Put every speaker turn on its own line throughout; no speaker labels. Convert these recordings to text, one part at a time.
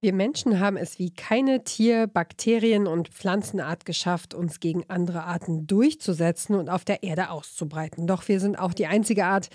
Wir Menschen haben es wie keine Tier-, Bakterien- und Pflanzenart geschafft, uns gegen andere Arten durchzusetzen und auf der Erde auszubreiten. Doch wir sind auch die einzige Art,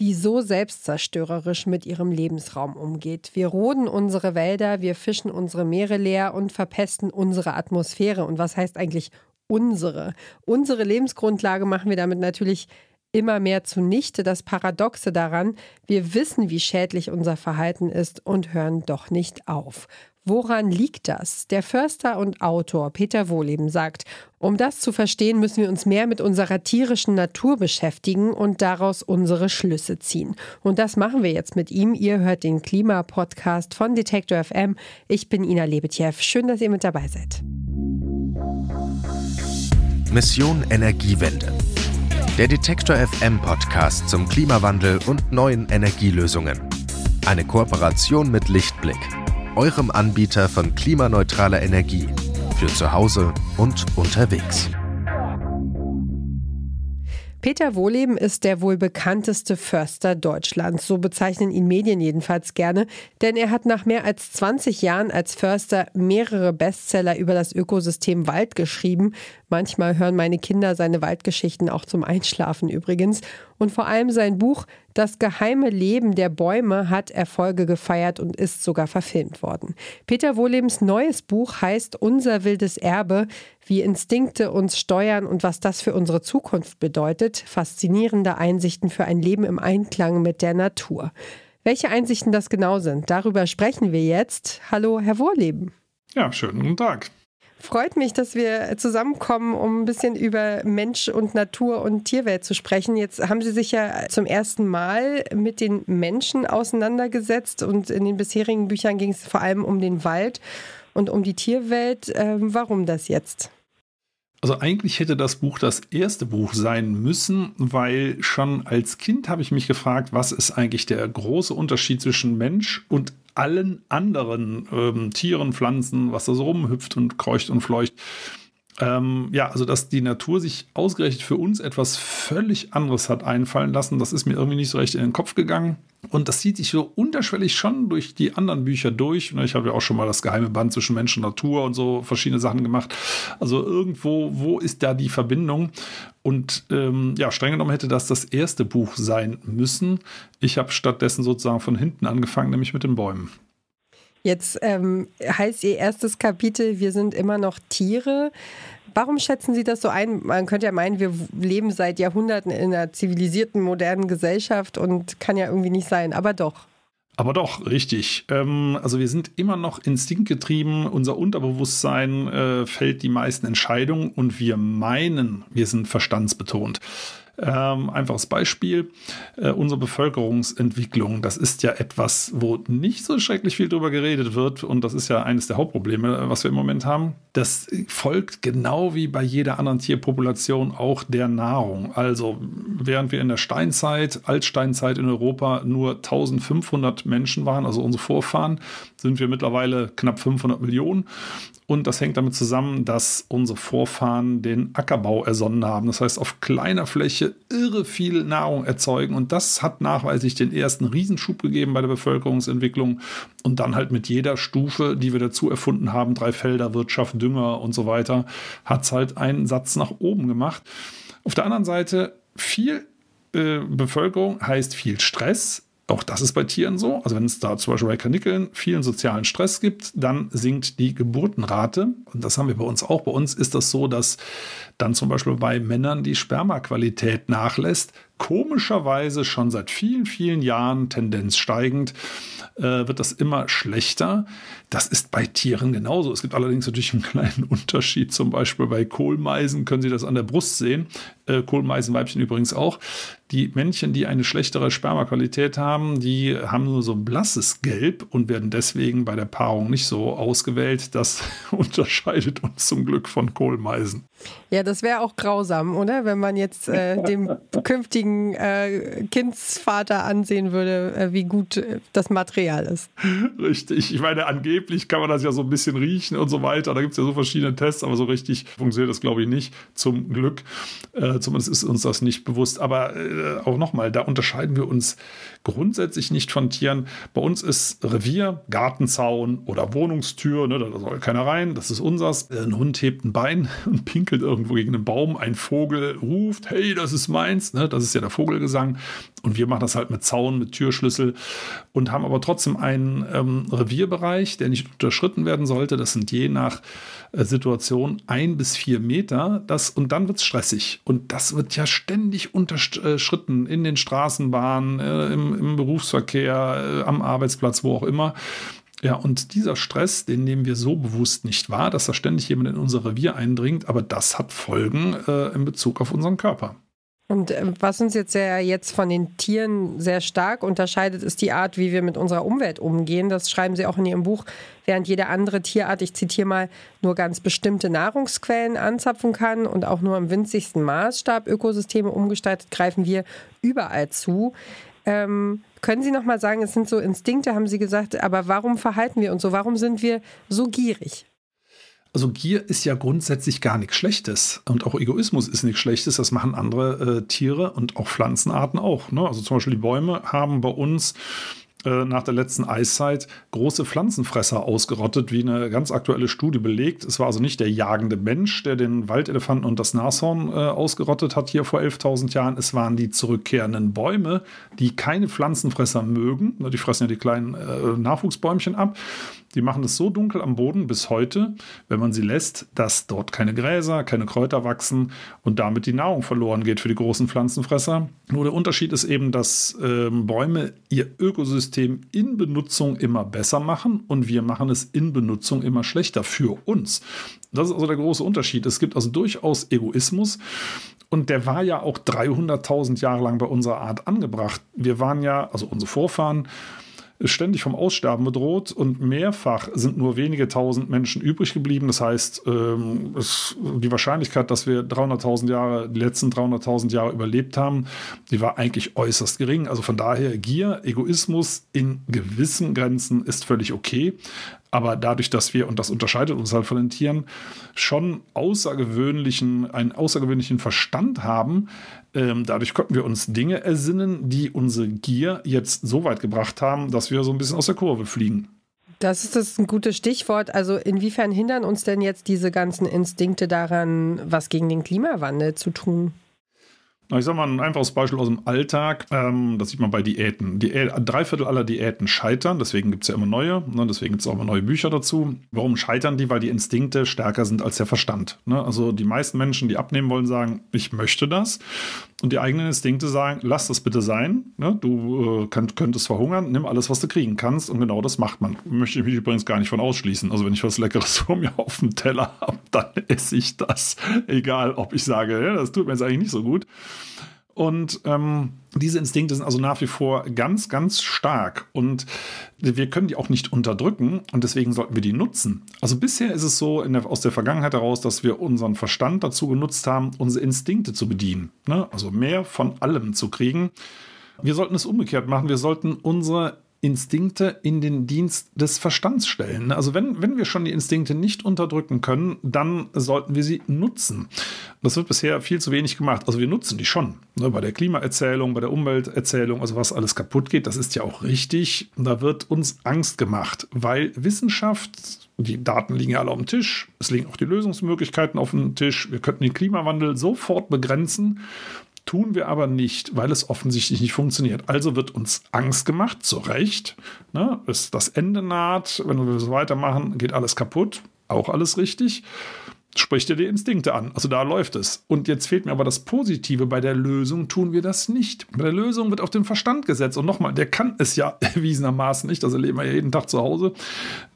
die so selbstzerstörerisch mit ihrem Lebensraum umgeht. Wir roden unsere Wälder, wir fischen unsere Meere leer und verpesten unsere Atmosphäre. Und was heißt eigentlich unsere? Unsere Lebensgrundlage machen wir damit natürlich immer mehr zunichte. Das Paradoxe daran, wir wissen, wie schädlich unser Verhalten ist und hören doch nicht auf. Woran liegt das? Der Förster und Autor Peter Wohleben sagt, um das zu verstehen, müssen wir uns mehr mit unserer tierischen Natur beschäftigen und daraus unsere Schlüsse ziehen. Und das machen wir jetzt mit ihm. Ihr hört den Klimapodcast von Detektor FM. Ich bin Ina Lebetjew. Schön, dass ihr mit dabei seid.
Mission Energiewende der Detektor FM Podcast zum Klimawandel und neuen Energielösungen. Eine Kooperation mit Lichtblick, eurem Anbieter von klimaneutraler Energie für zu Hause und unterwegs.
Peter Wohleben ist der wohl bekannteste Förster Deutschlands. So bezeichnen ihn Medien jedenfalls gerne, denn er hat nach mehr als 20 Jahren als Förster mehrere Bestseller über das Ökosystem Wald geschrieben. Manchmal hören meine Kinder seine Waldgeschichten auch zum Einschlafen übrigens. Und vor allem sein Buch Das geheime Leben der Bäume hat Erfolge gefeiert und ist sogar verfilmt worden. Peter Wohlebens neues Buch heißt Unser wildes Erbe, wie Instinkte uns steuern und was das für unsere Zukunft bedeutet. Faszinierende Einsichten für ein Leben im Einklang mit der Natur. Welche Einsichten das genau sind, darüber sprechen wir jetzt. Hallo, Herr Wohleben.
Ja, schönen guten Tag.
Freut mich, dass wir zusammenkommen, um ein bisschen über Mensch und Natur und Tierwelt zu sprechen. Jetzt haben Sie sich ja zum ersten Mal mit den Menschen auseinandergesetzt und in den bisherigen Büchern ging es vor allem um den Wald und um die Tierwelt. Ähm, warum das jetzt?
Also eigentlich hätte das Buch das erste Buch sein müssen, weil schon als Kind habe ich mich gefragt, was ist eigentlich der große Unterschied zwischen Mensch und allen anderen ähm, Tieren, Pflanzen, was da so rumhüpft und kreucht und fleucht. Ähm, ja, also dass die Natur sich ausgerechnet für uns etwas völlig anderes hat einfallen lassen, das ist mir irgendwie nicht so recht in den Kopf gegangen. Und das zieht sich so unterschwellig schon durch die anderen Bücher durch. Ne, ich habe ja auch schon mal das geheime Band zwischen Mensch und Natur und so verschiedene Sachen gemacht. Also irgendwo, wo ist da die Verbindung? Und ähm, ja, streng genommen hätte das das erste Buch sein müssen. Ich habe stattdessen sozusagen von hinten angefangen, nämlich mit den Bäumen.
Jetzt ähm, heißt Ihr erstes Kapitel, wir sind immer noch Tiere. Warum schätzen Sie das so ein? Man könnte ja meinen, wir leben seit Jahrhunderten in einer zivilisierten, modernen Gesellschaft und kann ja irgendwie nicht sein, aber doch.
Aber doch, richtig. Ähm, also wir sind immer noch instinktgetrieben. Unser Unterbewusstsein äh, fällt die meisten Entscheidungen und wir meinen, wir sind verstandsbetont. Ähm, einfaches Beispiel, äh, unsere Bevölkerungsentwicklung, das ist ja etwas, wo nicht so schrecklich viel drüber geredet wird und das ist ja eines der Hauptprobleme, was wir im Moment haben. Das folgt genau wie bei jeder anderen Tierpopulation auch der Nahrung. Also während wir in der Steinzeit, Altsteinzeit in Europa nur 1500 Menschen waren, also unsere Vorfahren, sind wir mittlerweile knapp 500 Millionen und das hängt damit zusammen, dass unsere Vorfahren den Ackerbau ersonnen haben. Das heißt, auf kleiner Fläche irre viel Nahrung erzeugen. Und das hat nachweislich den ersten Riesenschub gegeben bei der Bevölkerungsentwicklung. Und dann halt mit jeder Stufe, die wir dazu erfunden haben, drei Felder, Wirtschaft, Dünger und so weiter, hat es halt einen Satz nach oben gemacht. Auf der anderen Seite viel äh, Bevölkerung heißt viel Stress, auch das ist bei Tieren so. Also wenn es da zum Beispiel bei Kanickeln vielen sozialen Stress gibt, dann sinkt die Geburtenrate. Und das haben wir bei uns auch. Bei uns ist das so, dass dann zum Beispiel bei Männern die Spermaqualität nachlässt. Komischerweise schon seit vielen, vielen Jahren Tendenz steigend äh, wird das immer schlechter. Das ist bei Tieren genauso. Es gibt allerdings natürlich einen kleinen Unterschied. Zum Beispiel bei Kohlmeisen können Sie das an der Brust sehen. Äh, Kohlmeisenweibchen übrigens auch. Die Männchen, die eine schlechtere Spermaqualität haben, die haben nur so ein blasses Gelb und werden deswegen bei der Paarung nicht so ausgewählt. Das unterscheidet uns zum Glück von Kohlmeisen.
Ja, das wäre auch grausam, oder? Wenn man jetzt äh, dem künftigen zukünftigen äh, Kindsvater ansehen würde, äh, wie gut äh, das Material ist.
Richtig. Ich meine, angeblich kann man das ja so ein bisschen riechen und so weiter. Da gibt es ja so verschiedene Tests, aber so richtig funktioniert das, glaube ich, nicht. Zum Glück. Äh, zumindest ist uns das nicht bewusst. Aber äh, auch nochmal, da unterscheiden wir uns grundsätzlich nicht von Tieren. Bei uns ist Revier, Gartenzaun oder Wohnungstür, ne, da soll keiner rein, das ist unsers. Ein Hund hebt ein Bein und pinkelt irgendwo gegen einen Baum. Ein Vogel ruft, hey, das ist meins. Ne, das ist ja der Vogelgesang. Und wir machen das halt mit Zaun, mit Türschlüssel und haben aber trotzdem einen ähm, Revierbereich, der nicht unterschritten werden sollte. Das sind je nach äh, Situation ein bis vier Meter. Das, und dann wird es stressig. Und das wird ja ständig unterschritten in den Straßenbahnen, äh, im, im, Berufsverkehr, äh, am Arbeitsplatz, wo auch immer. Ja, und dieser Stress, den nehmen wir so bewusst nicht wahr, dass da ständig jemand in unser Revier eindringt, aber das hat Folgen äh, in Bezug auf unseren Körper.
Und äh, was uns jetzt ja jetzt von den Tieren sehr stark unterscheidet, ist die Art, wie wir mit unserer Umwelt umgehen. Das schreiben Sie auch in Ihrem Buch. Während jede andere Tierart, ich zitiere mal, nur ganz bestimmte Nahrungsquellen anzapfen kann und auch nur im winzigsten Maßstab Ökosysteme umgestaltet, greifen wir überall zu. Ähm, können Sie noch mal sagen, es sind so Instinkte, haben Sie gesagt, aber warum verhalten wir uns so? Warum sind wir so gierig?
Also Gier ist ja grundsätzlich gar nichts Schlechtes und auch Egoismus ist nichts Schlechtes. Das machen andere äh, Tiere und auch Pflanzenarten auch. Ne? Also zum Beispiel die Bäume haben bei uns äh, nach der letzten Eiszeit große Pflanzenfresser ausgerottet, wie eine ganz aktuelle Studie belegt. Es war also nicht der jagende Mensch, der den Waldelefanten und das Nashorn äh, ausgerottet hat hier vor 11.000 Jahren. Es waren die zurückkehrenden Bäume, die keine Pflanzenfresser mögen. Die fressen ja die kleinen äh, Nachwuchsbäumchen ab. Die machen es so dunkel am Boden bis heute, wenn man sie lässt, dass dort keine Gräser, keine Kräuter wachsen und damit die Nahrung verloren geht für die großen Pflanzenfresser. Nur der Unterschied ist eben, dass ähm, Bäume ihr Ökosystem in Benutzung immer besser machen und wir machen es in Benutzung immer schlechter für uns. Das ist also der große Unterschied. Es gibt also durchaus Egoismus. Und der war ja auch 300.000 Jahre lang bei unserer Art angebracht. Wir waren ja, also unsere Vorfahren, ist ständig vom Aussterben bedroht und mehrfach sind nur wenige tausend Menschen übrig geblieben. Das heißt, ähm, es, die Wahrscheinlichkeit, dass wir 300.000 Jahre, die letzten 300.000 Jahre überlebt haben, die war eigentlich äußerst gering. Also von daher Gier, Egoismus in gewissen Grenzen ist völlig okay. Aber dadurch, dass wir, und das unterscheidet uns halt von den Tieren, schon außergewöhnlichen, einen außergewöhnlichen Verstand haben, ähm, dadurch konnten wir uns Dinge ersinnen, die unsere Gier jetzt so weit gebracht haben, dass wir so ein bisschen aus der Kurve fliegen.
Das ist das ein gutes Stichwort. Also inwiefern hindern uns denn jetzt diese ganzen Instinkte daran, was gegen den Klimawandel zu tun?
Ich sage mal ein einfaches Beispiel aus dem Alltag. Ähm, das sieht man bei Diäten. Die, drei Viertel aller Diäten scheitern, deswegen gibt es ja immer neue. Ne? Deswegen gibt es auch immer neue Bücher dazu. Warum scheitern die? Weil die Instinkte stärker sind als der Verstand. Ne? Also die meisten Menschen, die abnehmen wollen, sagen, ich möchte das. Und die eigenen Instinkte sagen, lass das bitte sein. Ne? Du äh, könnt, könntest verhungern, nimm alles, was du kriegen kannst. Und genau das macht man. Möchte ich mich übrigens gar nicht von ausschließen. Also wenn ich was Leckeres vor mir auf dem Teller habe, dann esse ich das. Egal, ob ich sage, ja, das tut mir jetzt eigentlich nicht so gut. Und ähm, diese Instinkte sind also nach wie vor ganz, ganz stark und wir können die auch nicht unterdrücken und deswegen sollten wir die nutzen. Also bisher ist es so der, aus der Vergangenheit heraus, dass wir unseren Verstand dazu genutzt haben, unsere Instinkte zu bedienen. Ne? Also mehr von allem zu kriegen. Wir sollten es umgekehrt machen. Wir sollten unsere Instinkte in den Dienst des Verstands stellen. Also wenn, wenn wir schon die Instinkte nicht unterdrücken können, dann sollten wir sie nutzen. Das wird bisher viel zu wenig gemacht. Also wir nutzen die schon. Ne, bei der Klimaerzählung, bei der Umwelterzählung, also was alles kaputt geht, das ist ja auch richtig. Da wird uns Angst gemacht, weil Wissenschaft, die Daten liegen ja alle auf dem Tisch, es liegen auch die Lösungsmöglichkeiten auf dem Tisch. Wir könnten den Klimawandel sofort begrenzen Tun wir aber nicht, weil es offensichtlich nicht funktioniert. Also wird uns Angst gemacht, zu Recht. Ne? Bis das Ende naht, wenn wir so weitermachen, geht alles kaputt. Auch alles richtig spricht dir die Instinkte an. Also da läuft es. Und jetzt fehlt mir aber das Positive. Bei der Lösung tun wir das nicht. Bei der Lösung wird auf den Verstand gesetzt. Und nochmal, der kann es ja erwiesenermaßen nicht. Das erleben wir ja jeden Tag zu Hause.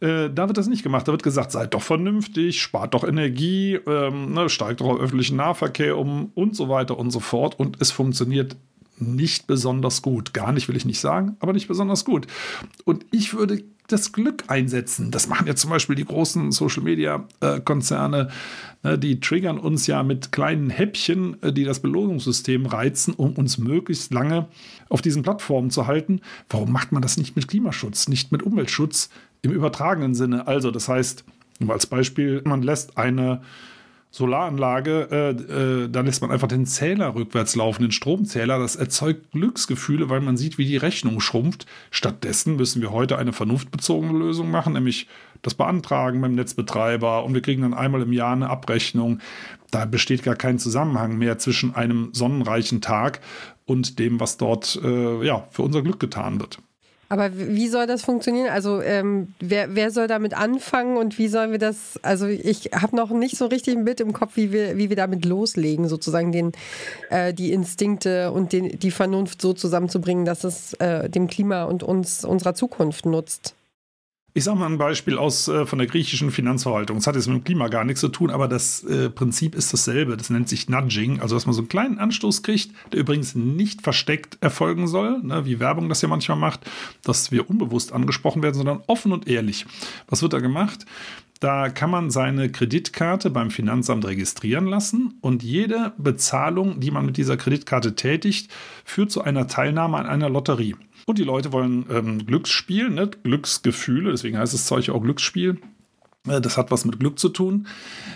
Äh, da wird das nicht gemacht. Da wird gesagt, seid doch vernünftig, spart doch Energie, ähm, ne, steigt doch auf öffentlichen Nahverkehr um und so weiter und so fort. Und es funktioniert nicht besonders gut. Gar nicht will ich nicht sagen, aber nicht besonders gut. Und ich würde das Glück einsetzen. Das machen ja zum Beispiel die großen Social-Media-Konzerne. Ne, die triggern uns ja mit kleinen Häppchen, äh, die das Belohnungssystem reizen, um uns möglichst lange auf diesen Plattformen zu halten. Warum macht man das nicht mit Klimaschutz, nicht mit Umweltschutz im übertragenen Sinne? Also, das heißt, als Beispiel, man lässt eine Solaranlage, äh, äh, dann lässt man einfach den Zähler rückwärts laufen, den Stromzähler. Das erzeugt Glücksgefühle, weil man sieht, wie die Rechnung schrumpft. Stattdessen müssen wir heute eine vernunftbezogene Lösung machen, nämlich das Beantragen beim Netzbetreiber und wir kriegen dann einmal im Jahr eine Abrechnung. Da besteht gar kein Zusammenhang mehr zwischen einem sonnenreichen Tag und dem, was dort äh, ja, für unser Glück getan wird.
Aber wie soll das funktionieren? Also ähm, wer, wer soll damit anfangen und wie sollen wir das? Also ich habe noch nicht so richtig ein Bild im Kopf, wie wir, wie wir damit loslegen, sozusagen den, äh, die Instinkte und den, die Vernunft so zusammenzubringen, dass es äh, dem Klima und uns unserer Zukunft nutzt.
Ich sage mal ein Beispiel aus äh, von der griechischen Finanzverwaltung. Das hat jetzt mit dem Klima gar nichts zu tun, aber das äh, Prinzip ist dasselbe. Das nennt sich Nudging, also dass man so einen kleinen Anstoß kriegt, der übrigens nicht versteckt erfolgen soll, ne, wie Werbung das ja manchmal macht, dass wir unbewusst angesprochen werden, sondern offen und ehrlich. Was wird da gemacht? Da kann man seine Kreditkarte beim Finanzamt registrieren lassen und jede Bezahlung, die man mit dieser Kreditkarte tätigt, führt zu einer Teilnahme an einer Lotterie. Und die Leute wollen ähm, Glücksspiel, ne? Glücksgefühle, deswegen heißt das Zeug auch Glücksspiel. Äh, das hat was mit Glück zu tun.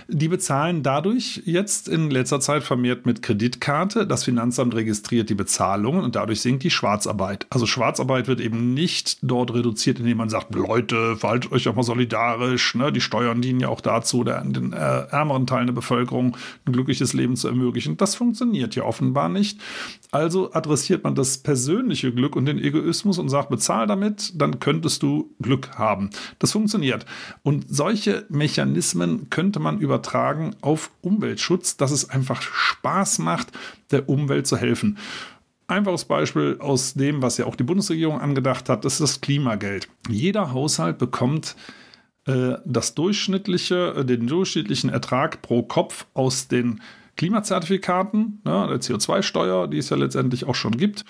Die bezahlen dadurch jetzt in letzter Zeit vermehrt mit Kreditkarte. Das Finanzamt registriert die Bezahlungen und dadurch sinkt die Schwarzarbeit. Also Schwarzarbeit wird eben nicht dort reduziert, indem man sagt, Leute, verhaltet euch doch mal solidarisch. Ne? Die Steuern dienen ja auch dazu, der, den äh, ärmeren Teilen der Bevölkerung ein glückliches Leben zu ermöglichen. Das funktioniert ja offenbar nicht. Also adressiert man das persönliche Glück und den Egoismus und sagt, bezahl damit, dann könntest du Glück haben. Das funktioniert. Und solche Mechanismen könnte man übertragen auf Umweltschutz, dass es einfach Spaß macht, der Umwelt zu helfen. Einfaches Beispiel aus dem, was ja auch die Bundesregierung angedacht hat, ist das Klimageld. Jeder Haushalt bekommt äh, das durchschnittliche, äh, den durchschnittlichen Ertrag pro Kopf aus den Klimazertifikaten, ne, der CO2-Steuer, die es ja letztendlich auch schon gibt.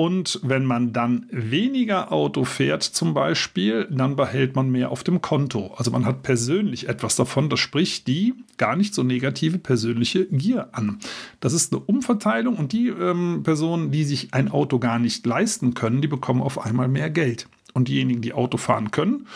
Und wenn man dann weniger Auto fährt zum Beispiel, dann behält man mehr auf dem Konto. Also man hat persönlich etwas davon. Das spricht die gar nicht so negative persönliche Gier an. Das ist eine Umverteilung und die ähm, Personen, die sich ein Auto gar nicht leisten können, die bekommen auf einmal mehr Geld. Und diejenigen, die Auto fahren können,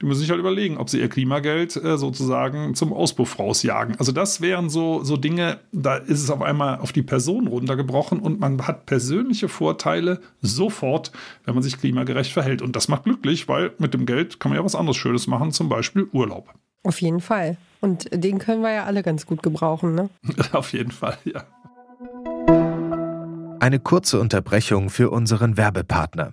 die müssen sich halt überlegen, ob sie ihr Klimageld äh, sozusagen zum Auspuff rausjagen. Also das wären so, so Dinge, da ist es auf einmal auf die Person runtergebrochen und man hat persönliche Vorteile sofort, wenn man sich klimagerecht verhält. Und das macht glücklich, weil mit dem Geld kann man ja was anderes Schönes machen, zum Beispiel Urlaub.
Auf jeden Fall. Und den können wir ja alle ganz gut gebrauchen, ne?
auf jeden Fall, ja.
Eine kurze Unterbrechung für unseren Werbepartner.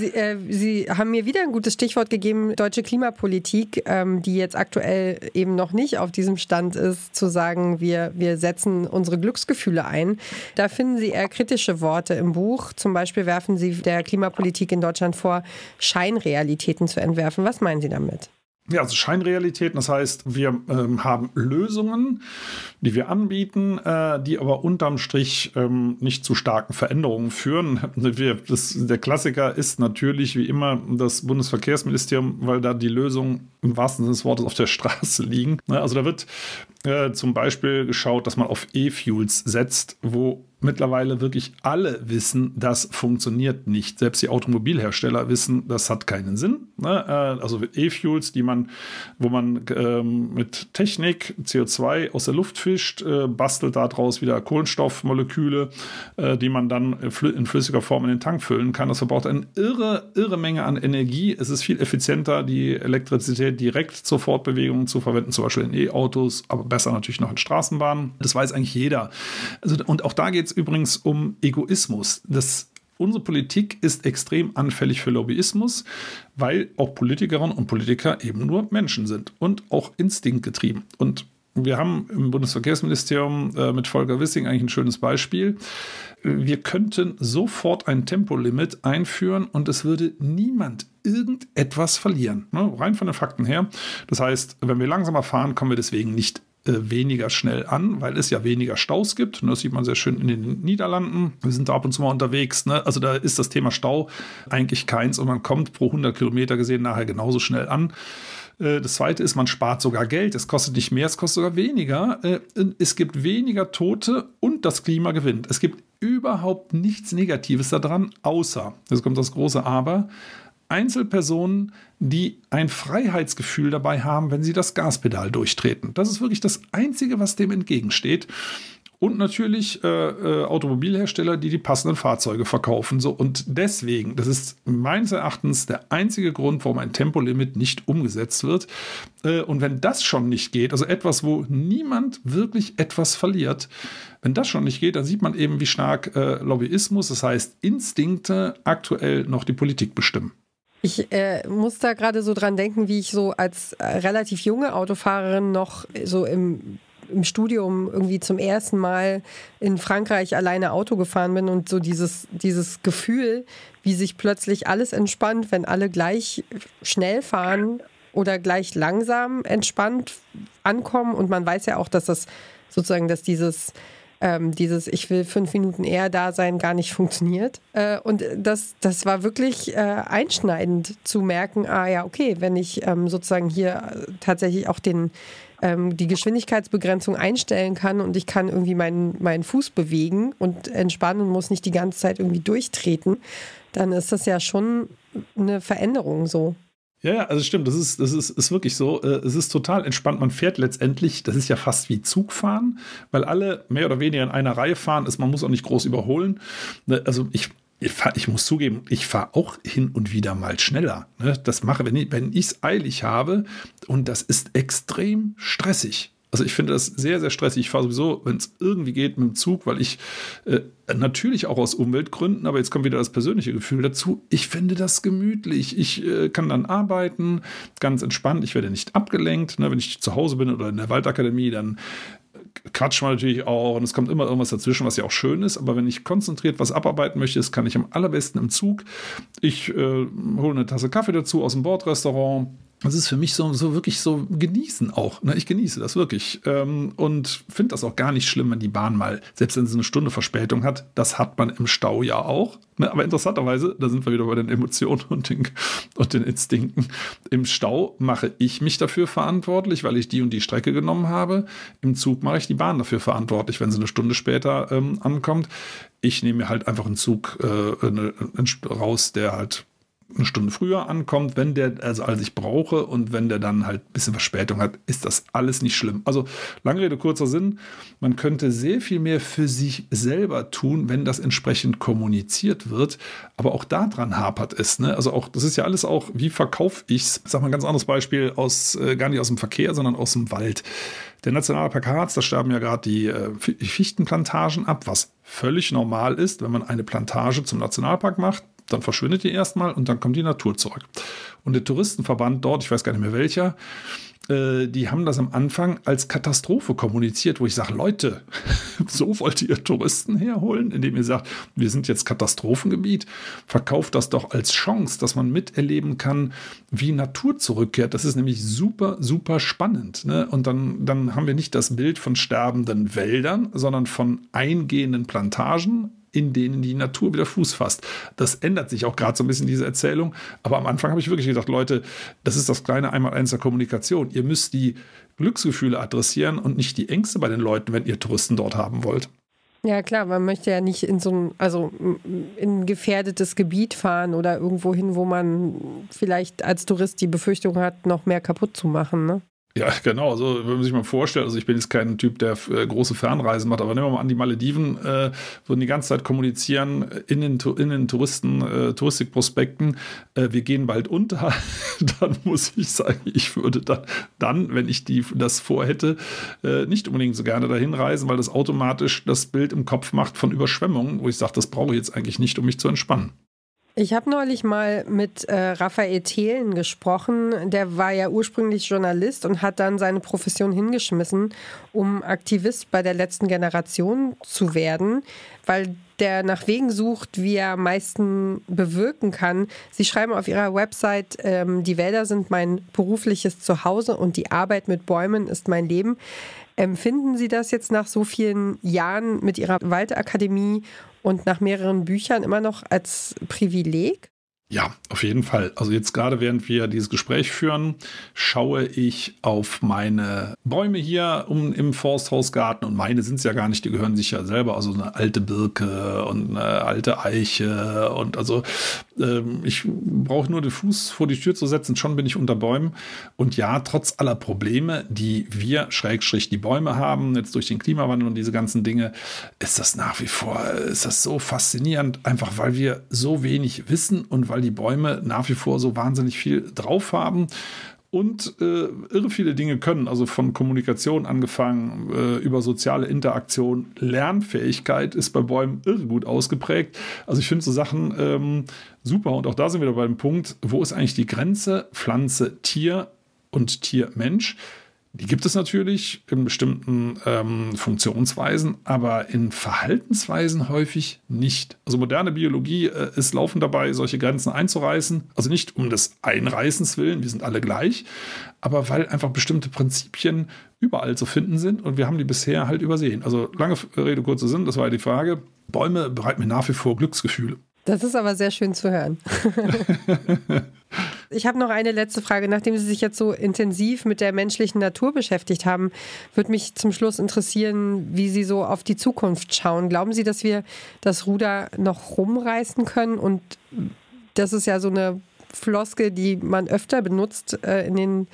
Sie, äh, Sie, haben mir wieder ein gutes Stichwort gegeben, deutsche Klimapolitik, ähm, die jetzt aktuell eben noch nicht auf diesem Stand ist, zu sagen, wir, wir setzen unsere Glücksgefühle ein. Da finden Sie eher kritische Worte im Buch. Zum Beispiel werfen Sie der Klimapolitik in Deutschland vor, Scheinrealitäten zu entwerfen. Was meinen Sie damit?
Ja, also Scheinrealitäten, das heißt, wir ähm, haben Lösungen, die wir anbieten, äh, die aber unterm Strich ähm, nicht zu starken Veränderungen führen. Wir, das, der Klassiker ist natürlich wie immer das Bundesverkehrsministerium, weil da die Lösungen im wahrsten Sinne des Wortes auf der Straße liegen. Ne, also da wird äh, zum Beispiel geschaut, dass man auf E-Fuels setzt, wo mittlerweile wirklich alle wissen, das funktioniert nicht. Selbst die Automobilhersteller wissen, das hat keinen Sinn. Ne? Äh, also E-Fuels, die man, wo man ähm, mit Technik CO2 aus der Luft fischt, äh, bastelt daraus wieder Kohlenstoffmoleküle, äh, die man dann in flüssiger Form in den Tank füllen kann. Das verbraucht eine irre, irre Menge an Energie. Es ist viel effizienter, die Elektrizität direkt zur Fortbewegung zu verwenden, zum Beispiel in E-Autos, aber besser natürlich noch in Straßenbahnen. Das weiß eigentlich jeder. Also, und auch da geht es übrigens um Egoismus. Das unsere Politik ist extrem anfällig für Lobbyismus, weil auch Politikerinnen und Politiker eben nur Menschen sind und auch instinktgetrieben. Und wir haben im Bundesverkehrsministerium äh, mit Volker Wissing eigentlich ein schönes Beispiel. Wir könnten sofort ein Tempolimit einführen und es würde niemand irgendetwas verlieren. Ne? Rein von den Fakten her. Das heißt, wenn wir langsamer fahren, kommen wir deswegen nicht äh, weniger schnell an, weil es ja weniger Staus gibt. Das sieht man sehr schön in den Niederlanden. Wir sind da ab und zu mal unterwegs. Ne? Also da ist das Thema Stau eigentlich keins und man kommt pro 100 Kilometer gesehen nachher genauso schnell an. Äh, das zweite ist, man spart sogar Geld. Es kostet nicht mehr, es kostet sogar weniger. Äh, es gibt weniger Tote und das Klima gewinnt. Es gibt überhaupt nichts Negatives daran, außer, jetzt kommt das große Aber, Einzelpersonen, die ein Freiheitsgefühl dabei haben, wenn sie das Gaspedal durchtreten. Das ist wirklich das Einzige, was dem entgegensteht und natürlich äh, äh, Automobilhersteller, die die passenden Fahrzeuge verkaufen. So und deswegen, das ist meines Erachtens der einzige Grund, warum ein Tempolimit nicht umgesetzt wird. Äh, und wenn das schon nicht geht, also etwas, wo niemand wirklich etwas verliert, wenn das schon nicht geht, dann sieht man eben, wie stark äh, Lobbyismus, das heißt Instinkte, aktuell noch die Politik bestimmen.
Ich äh, muss da gerade so dran denken, wie ich so als äh, relativ junge Autofahrerin noch so im im Studium irgendwie zum ersten Mal in Frankreich alleine Auto gefahren bin und so dieses, dieses Gefühl, wie sich plötzlich alles entspannt, wenn alle gleich schnell fahren oder gleich langsam entspannt ankommen. Und man weiß ja auch, dass das sozusagen, dass dieses ähm, dieses Ich will fünf Minuten eher da sein gar nicht funktioniert. Äh, und das, das war wirklich äh, einschneidend zu merken, ah ja, okay, wenn ich ähm, sozusagen hier tatsächlich auch den ähm, die Geschwindigkeitsbegrenzung einstellen kann und ich kann irgendwie meinen, meinen Fuß bewegen und entspannen und muss nicht die ganze Zeit irgendwie durchtreten, dann ist das ja schon eine Veränderung so.
Ja, ja, also stimmt, das ist, das ist, ist wirklich so. Äh, es ist total entspannt. Man fährt letztendlich, das ist ja fast wie Zugfahren, weil alle mehr oder weniger in einer Reihe fahren ist. Man muss auch nicht groß überholen. Ne, also ich, ich, fahr, ich muss zugeben, ich fahre auch hin und wieder mal schneller. Ne? Das mache, wenn ich es eilig habe und das ist extrem stressig. Also ich finde das sehr, sehr stressig. Ich fahre sowieso, wenn es irgendwie geht, mit dem Zug, weil ich äh, natürlich auch aus Umweltgründen, aber jetzt kommt wieder das persönliche Gefühl dazu. Ich finde das gemütlich. Ich äh, kann dann arbeiten, ganz entspannt. Ich werde nicht abgelenkt. Ne? Wenn ich zu Hause bin oder in der Waldakademie, dann quatscht man natürlich auch und es kommt immer irgendwas dazwischen, was ja auch schön ist. Aber wenn ich konzentriert was abarbeiten möchte, das kann ich am allerbesten im Zug. Ich äh, hole eine Tasse Kaffee dazu aus dem Bordrestaurant das ist für mich so, so wirklich so genießen auch. Ne? Ich genieße das wirklich ähm, und finde das auch gar nicht schlimm, wenn die Bahn mal, selbst wenn sie eine Stunde Verspätung hat, das hat man im Stau ja auch. Ne? Aber interessanterweise, da sind wir wieder bei den Emotionen und den, und den Instinkten. Im Stau mache ich mich dafür verantwortlich, weil ich die und die Strecke genommen habe. Im Zug mache ich die Bahn dafür verantwortlich, wenn sie eine Stunde später ähm, ankommt. Ich nehme mir halt einfach einen Zug äh, eine, einen raus, der halt eine Stunde früher ankommt, wenn der, also als ich brauche und wenn der dann halt ein bisschen Verspätung hat, ist das alles nicht schlimm. Also lange Rede, kurzer Sinn, man könnte sehr viel mehr für sich selber tun, wenn das entsprechend kommuniziert wird, aber auch daran hapert es. Ne? Also auch, das ist ja alles auch, wie verkaufe ich es? Sag mal ein ganz anderes Beispiel aus, äh, gar nicht aus dem Verkehr, sondern aus dem Wald. Der Nationalpark Harz, da sterben ja gerade die äh, Fichtenplantagen ab, was völlig normal ist, wenn man eine Plantage zum Nationalpark macht dann verschwindet die erstmal und dann kommt die Natur zurück. Und der Touristenverband dort, ich weiß gar nicht mehr welcher, äh, die haben das am Anfang als Katastrophe kommuniziert, wo ich sage, Leute, so wollt ihr Touristen herholen, indem ihr sagt, wir sind jetzt Katastrophengebiet. Verkauft das doch als Chance, dass man miterleben kann, wie Natur zurückkehrt. Das ist nämlich super, super spannend. Ne? Und dann, dann haben wir nicht das Bild von sterbenden Wäldern, sondern von eingehenden Plantagen, in denen die Natur wieder Fuß fasst. Das ändert sich auch gerade so ein bisschen diese Erzählung. Aber am Anfang habe ich wirklich gedacht, Leute, das ist das kleine Einmaleins der Kommunikation. Ihr müsst die Glücksgefühle adressieren und nicht die Ängste bei den Leuten, wenn ihr Touristen dort haben wollt.
Ja, klar, man möchte ja nicht in so ein, also in ein gefährdetes Gebiet fahren oder irgendwo hin, wo man vielleicht als Tourist die Befürchtung hat, noch mehr kaputt zu machen. Ne?
Ja, genau. Also, wenn man sich mal vorstellt, also ich bin jetzt kein Typ, der äh, große Fernreisen macht, aber nehmen wir mal an, die Malediven äh, würden die ganze Zeit kommunizieren in den, in den Touristen, äh, Touristikprospekten, äh, wir gehen bald unter, dann muss ich sagen, ich würde dann, dann wenn ich die, das vorhätte, äh, nicht unbedingt so gerne dahin reisen, weil das automatisch das Bild im Kopf macht von Überschwemmungen, wo ich sage, das brauche ich jetzt eigentlich nicht, um mich zu entspannen.
Ich habe neulich mal mit äh, Raphael Thelen gesprochen. Der war ja ursprünglich Journalist und hat dann seine Profession hingeschmissen, um Aktivist bei der letzten Generation zu werden, weil der nach Wegen sucht, wie er am meisten bewirken kann. Sie schreiben auf ihrer Website, ähm, die Wälder sind mein berufliches Zuhause und die Arbeit mit Bäumen ist mein Leben. Empfinden Sie das jetzt nach so vielen Jahren mit Ihrer Waldakademie und nach mehreren Büchern immer noch als Privileg?
Ja, auf jeden Fall. Also jetzt gerade während wir dieses Gespräch führen, schaue ich auf meine Bäume hier um, im Forsthausgarten und meine sind es ja gar nicht, die gehören sich ja selber. Also eine alte Birke und eine alte Eiche und also ähm, ich brauche nur den Fuß vor die Tür zu setzen, schon bin ich unter Bäumen. Und ja, trotz aller Probleme, die wir, Schrägstrich, die Bäume haben, jetzt durch den Klimawandel und diese ganzen Dinge, ist das nach wie vor, ist das so faszinierend, einfach weil wir so wenig wissen und weil die Bäume nach wie vor so wahnsinnig viel drauf haben und äh, irre viele Dinge können, also von Kommunikation angefangen, äh, über soziale Interaktion, Lernfähigkeit ist bei Bäumen irre gut ausgeprägt. Also ich finde so Sachen ähm, super und auch da sind wir wieder beim Punkt, wo ist eigentlich die Grenze Pflanze, Tier und Tier-Mensch? Die gibt es natürlich in bestimmten ähm, Funktionsweisen, aber in Verhaltensweisen häufig nicht. Also moderne Biologie äh, ist laufend dabei, solche Grenzen einzureißen. Also nicht um des Einreißens willen, wir sind alle gleich, aber weil einfach bestimmte Prinzipien überall zu finden sind und wir haben die bisher halt übersehen. Also lange Rede, kurzer Sinn, das war die Frage. Bäume bereiten mir nach wie vor Glücksgefühle.
Das ist aber sehr schön zu hören. ich habe noch eine letzte Frage. Nachdem Sie sich jetzt so intensiv mit der menschlichen Natur beschäftigt haben, würde mich zum Schluss interessieren, wie Sie so auf die Zukunft schauen. Glauben Sie, dass wir das Ruder noch rumreißen können? Und das ist ja so eine Floske, die man öfter benutzt äh, in den,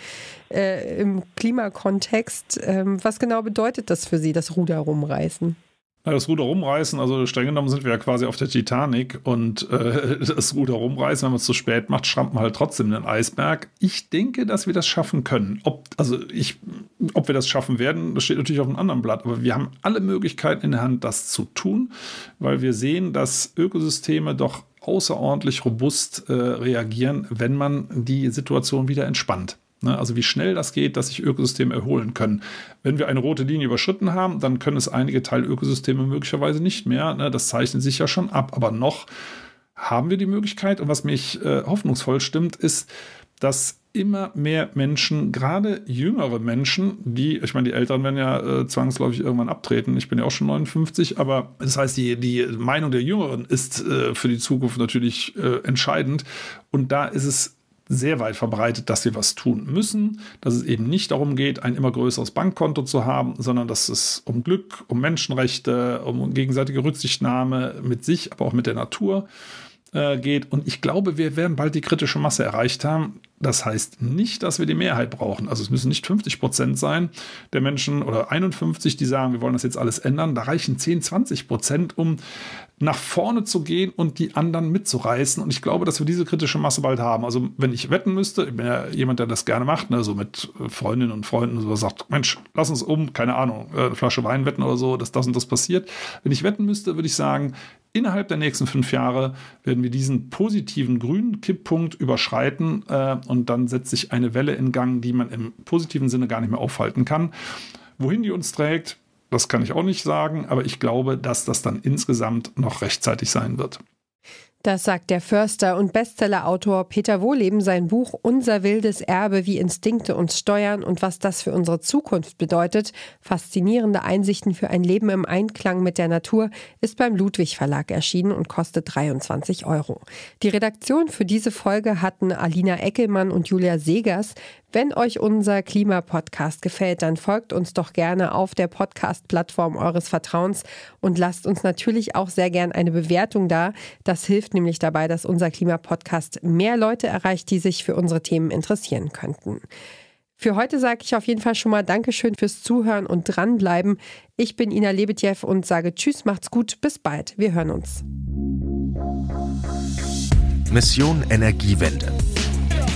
äh, im Klimakontext. Ähm, was genau bedeutet das für Sie, das Ruder rumreißen?
Das Ruder rumreißen, also streng genommen sind wir ja quasi auf der Titanic und äh, das Ruder rumreißen, wenn man es zu spät macht, schrammt man halt trotzdem den Eisberg. Ich denke, dass wir das schaffen können. Ob, also ich, ob wir das schaffen werden, das steht natürlich auf einem anderen Blatt, aber wir haben alle Möglichkeiten in der Hand, das zu tun, weil wir sehen, dass Ökosysteme doch außerordentlich robust äh, reagieren, wenn man die Situation wieder entspannt. Ne? Also wie schnell das geht, dass sich Ökosysteme erholen können. Wenn wir eine rote Linie überschritten haben, dann können es einige Teilökosysteme möglicherweise nicht mehr. Ne? Das zeichnet sich ja schon ab. Aber noch haben wir die Möglichkeit. Und was mich äh, hoffnungsvoll stimmt, ist, dass immer mehr Menschen, gerade jüngere Menschen, die, ich meine, die Älteren werden ja äh, zwangsläufig irgendwann abtreten. Ich bin ja auch schon 59, aber das heißt, die, die Meinung der Jüngeren ist äh, für die Zukunft natürlich äh, entscheidend. Und da ist es sehr weit verbreitet, dass wir was tun müssen, dass es eben nicht darum geht, ein immer größeres Bankkonto zu haben, sondern dass es um Glück, um Menschenrechte, um gegenseitige Rücksichtnahme mit sich, aber auch mit der Natur äh, geht. Und ich glaube, wir werden bald die kritische Masse erreicht haben. Das heißt nicht, dass wir die Mehrheit brauchen. Also es müssen nicht 50 Prozent sein der Menschen oder 51, die sagen, wir wollen das jetzt alles ändern. Da reichen 10, 20 Prozent, um nach vorne zu gehen und die anderen mitzureißen. Und ich glaube, dass wir diese kritische Masse bald haben. Also wenn ich wetten müsste, ich bin ja jemand, der das gerne macht, ne, so mit Freundinnen und Freunden, so sagt, Mensch, lass uns um, keine Ahnung, äh, Flasche Wein wetten oder so, dass das und das passiert. Wenn ich wetten müsste, würde ich sagen, innerhalb der nächsten fünf Jahre werden wir diesen positiven grünen Kipppunkt überschreiten äh, und dann setzt sich eine Welle in Gang, die man im positiven Sinne gar nicht mehr aufhalten kann. Wohin die uns trägt, das kann ich auch nicht sagen, aber ich glaube, dass das dann insgesamt noch rechtzeitig sein wird.
Das sagt der Förster und Bestsellerautor Peter Wohleben sein Buch Unser wildes Erbe, wie Instinkte uns steuern und was das für unsere Zukunft bedeutet. Faszinierende Einsichten für ein Leben im Einklang mit der Natur ist beim Ludwig Verlag erschienen und kostet 23 Euro. Die Redaktion für diese Folge hatten Alina Eckelmann und Julia Segers. Wenn euch unser Klimapodcast gefällt, dann folgt uns doch gerne auf der Podcast-Plattform eures Vertrauens und lasst uns natürlich auch sehr gern eine Bewertung da. Das hilft nämlich dabei, dass unser Klimapodcast mehr Leute erreicht, die sich für unsere Themen interessieren könnten. Für heute sage ich auf jeden Fall schon mal Dankeschön fürs Zuhören und dranbleiben. Ich bin Ina Lebetjew und sage Tschüss, macht's gut, bis bald. Wir hören uns.
Mission Energiewende.